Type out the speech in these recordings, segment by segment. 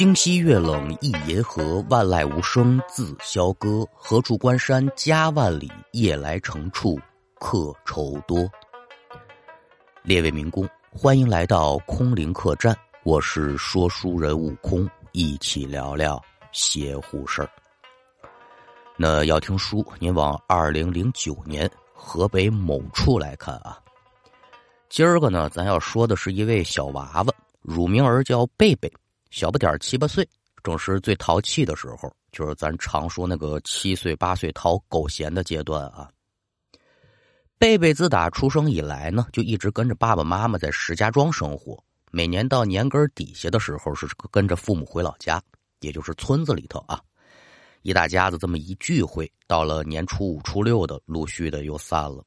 清溪月冷一银河，万籁无声自萧歌。何处关山家万里，夜来城处客愁多。列位民工，欢迎来到空灵客栈，我是说书人悟空，一起聊聊邪乎事儿。那要听书，您往二零零九年河北某处来看啊。今儿个呢，咱要说的是一位小娃娃，乳名儿叫贝贝。小不点七八岁，正是最淘气的时候，就是咱常说那个七岁八岁讨狗嫌的阶段啊。贝贝自打出生以来呢，就一直跟着爸爸妈妈在石家庄生活。每年到年根底下的时候，是跟着父母回老家，也就是村子里头啊。一大家子这么一聚会，到了年初五、初六的，陆续的又散了。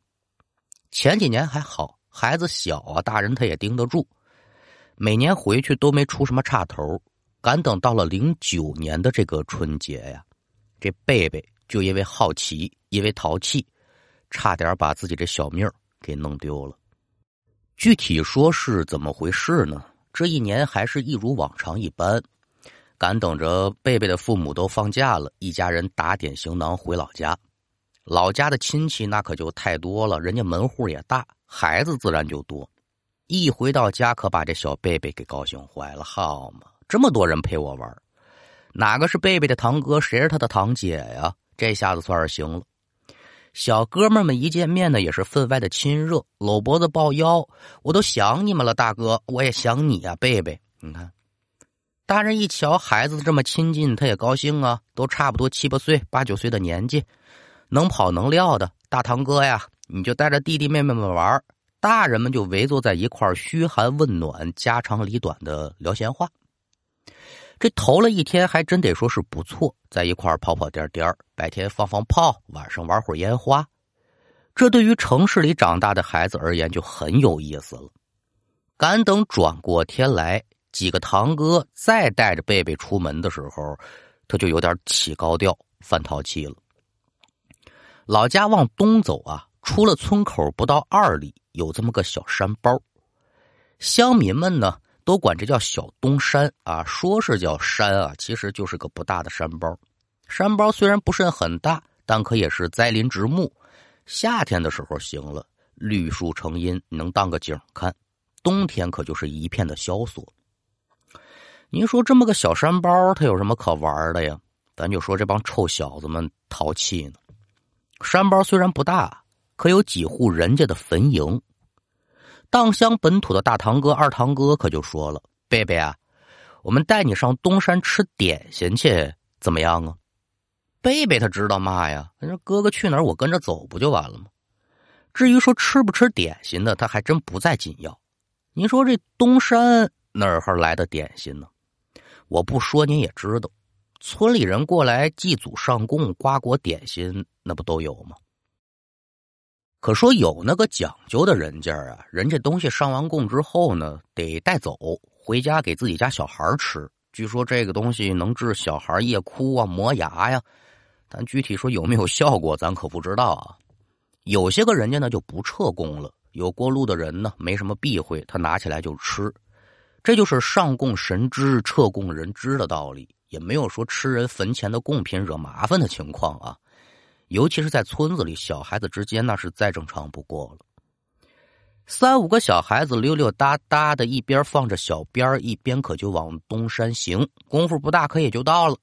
前几年还好，孩子小啊，大人他也盯得住。每年回去都没出什么岔头，赶等到了零九年的这个春节呀，这贝贝就因为好奇，因为淘气，差点把自己这小命给弄丢了。具体说是怎么回事呢？这一年还是一如往常一般，赶等着贝贝的父母都放假了，一家人打点行囊回老家。老家的亲戚那可就太多了，人家门户也大，孩子自然就多。一回到家，可把这小贝贝给高兴坏了。好嘛，这么多人陪我玩，哪个是贝贝的堂哥，谁是他的堂姐呀？这下子算是行了。小哥们们一见面呢，也是分外的亲热，搂脖子抱腰。我都想你们了，大哥，我也想你呀，贝贝。你看，大人一瞧孩子这么亲近，他也高兴啊。都差不多七八岁、八九岁的年纪，能跑能撂的大堂哥呀，你就带着弟弟妹妹们玩。大人们就围坐在一块嘘寒问暖、家长里短的聊闲话。这头了一天还真得说是不错，在一块跑跑颠颠白天放放炮，晚上玩会儿烟花。这对于城市里长大的孩子而言就很有意思了。赶等转过天来，几个堂哥再带着贝贝出门的时候，他就有点起高调、犯淘气了。老家往东走啊，出了村口不到二里。有这么个小山包，乡民们呢都管这叫小东山啊，说是叫山啊，其实就是个不大的山包。山包虽然不甚很大，但可也是栽林植木。夏天的时候行了，绿树成荫，能当个景看；冬天可就是一片的萧索。您说这么个小山包，它有什么可玩的呀？咱就说这帮臭小子们淘气呢。山包虽然不大。可有几户人家的坟茔？荡乡本土的大堂哥、二堂哥可就说了：“贝贝啊，我们带你上东山吃点心去，怎么样啊？”贝贝他知道嘛呀？他说：“哥哥去哪儿，我跟着走不就完了吗？”至于说吃不吃点心的，他还真不在紧要。您说这东山哪儿来的点心呢？我不说您也知道，村里人过来祭祖上供、瓜果点心，那不都有吗？可说有那个讲究的人家啊，人家东西上完供之后呢，得带走回家给自己家小孩吃。据说这个东西能治小孩夜哭啊、磨牙呀，但具体说有没有效果，咱可不知道啊。有些个人家呢就不撤供了，有过路的人呢没什么避讳，他拿起来就吃。这就是上供神知，撤供人知的道理，也没有说吃人坟前的贡品惹麻烦的情况啊。尤其是在村子里，小孩子之间那是再正常不过了。三五个小孩子溜溜达达的，一边放着小鞭一边可就往东山行。功夫不大，可也就到了。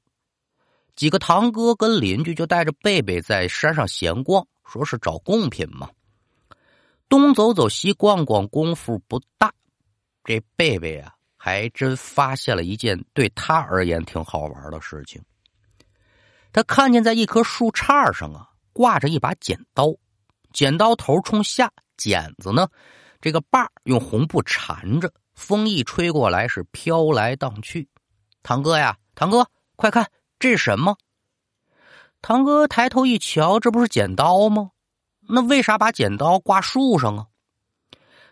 几个堂哥跟邻居就带着贝贝在山上闲逛，说是找贡品嘛。东走走，西逛逛，功夫不大，这贝贝啊，还真发现了一件对他而言挺好玩的事情。他看见在一棵树杈上啊，挂着一把剪刀，剪刀头冲下，剪子呢，这个把用红布缠着，风一吹过来是飘来荡去。堂哥呀，堂哥，快看，这是什么？堂哥抬头一瞧，这不是剪刀吗？那为啥把剪刀挂树上啊？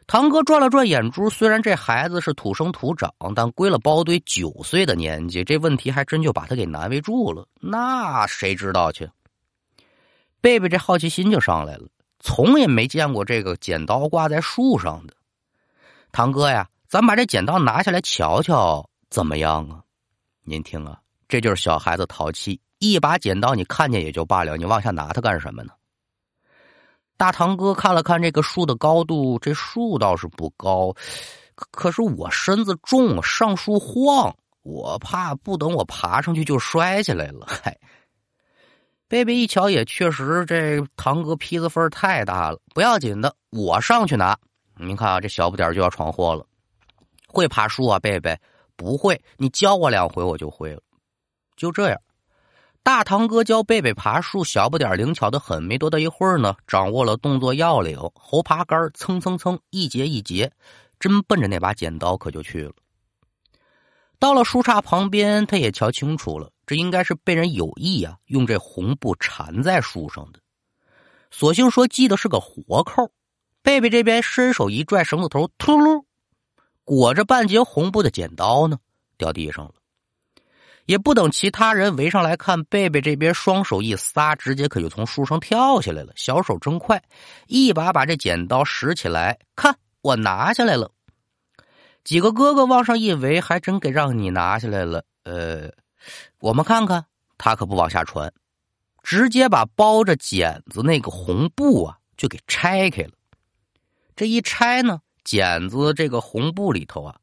堂哥转了转眼珠，虽然这孩子是土生土长，但归了包堆九岁的年纪，这问题还真就把他给难为住了。那谁知道去？贝贝这好奇心就上来了，从也没见过这个剪刀挂在树上的。堂哥呀，咱把这剪刀拿下来瞧瞧，怎么样啊？您听啊，这就是小孩子淘气，一把剪刀你看见也就罢了，你往下拿它干什么呢？大堂哥看了看这个树的高度，这树倒是不高，可是我身子重，上树晃，我怕不等我爬上去就摔下来了。嗨，贝贝一瞧也确实，这堂哥坯子份太大了，不要紧的，我上去拿。您看啊，这小不点就要闯祸了。会爬树啊，贝贝？不会，你教我两回，我就会了。就这样，大堂哥教贝贝爬树，小不点灵巧的很。没多大一会儿呢，掌握了动作要领，猴爬杆蹭蹭蹭，一节一节，真奔着那把剪刀可就去了。到了树杈旁边，他也瞧清楚了，这应该是被人有意啊，用这红布缠在树上的。索性说系的是个活扣。贝贝这边伸手一拽绳子头，突噜。裹着半截红布的剪刀呢，掉地上了。也不等其他人围上来看，贝贝这边双手一撒，直接可就从树上跳下来了。小手真快，一把把这剪刀拾起来，看我拿下来了。几个哥哥往上一围，还真给让你拿下来了。呃，我们看看，他可不往下传，直接把包着剪子那个红布啊，就给拆开了。这一拆呢。剪子这个红布里头啊，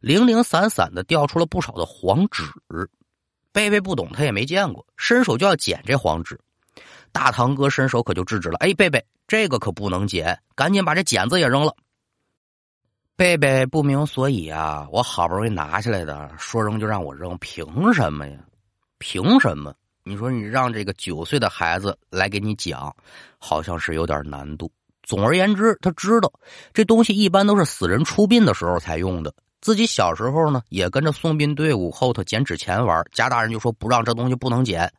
零零散散的掉出了不少的黄纸。贝贝不懂，他也没见过，伸手就要捡这黄纸。大堂哥伸手可就制止了：“哎，贝贝，这个可不能捡，赶紧把这剪子也扔了。”贝贝不明所以啊，我好不容易拿下来的，说扔就让我扔，凭什么呀？凭什么？你说你让这个九岁的孩子来给你讲，好像是有点难度。总而言之，他知道这东西一般都是死人出殡的时候才用的。自己小时候呢，也跟着送殡队伍后头捡纸钱玩。家大人就说不让这东西不能捡。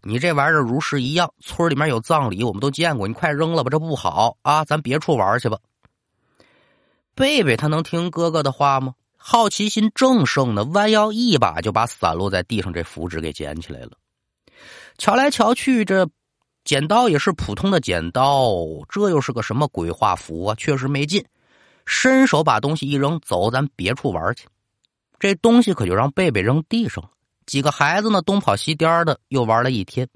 你这玩意儿如是一样，村里面有葬礼，我们都见过。你快扔了吧，这不好啊！咱别处玩去吧。贝贝他能听哥哥的话吗？好奇心正盛呢，弯腰一把就把散落在地上这符纸给捡起来了。瞧来瞧去，这。剪刀也是普通的剪刀，这又是个什么鬼画符啊？确实没劲。伸手把东西一扔，走，咱别处玩去。这东西可就让贝贝扔地上了。几个孩子呢，东跑西颠的，又玩了一天。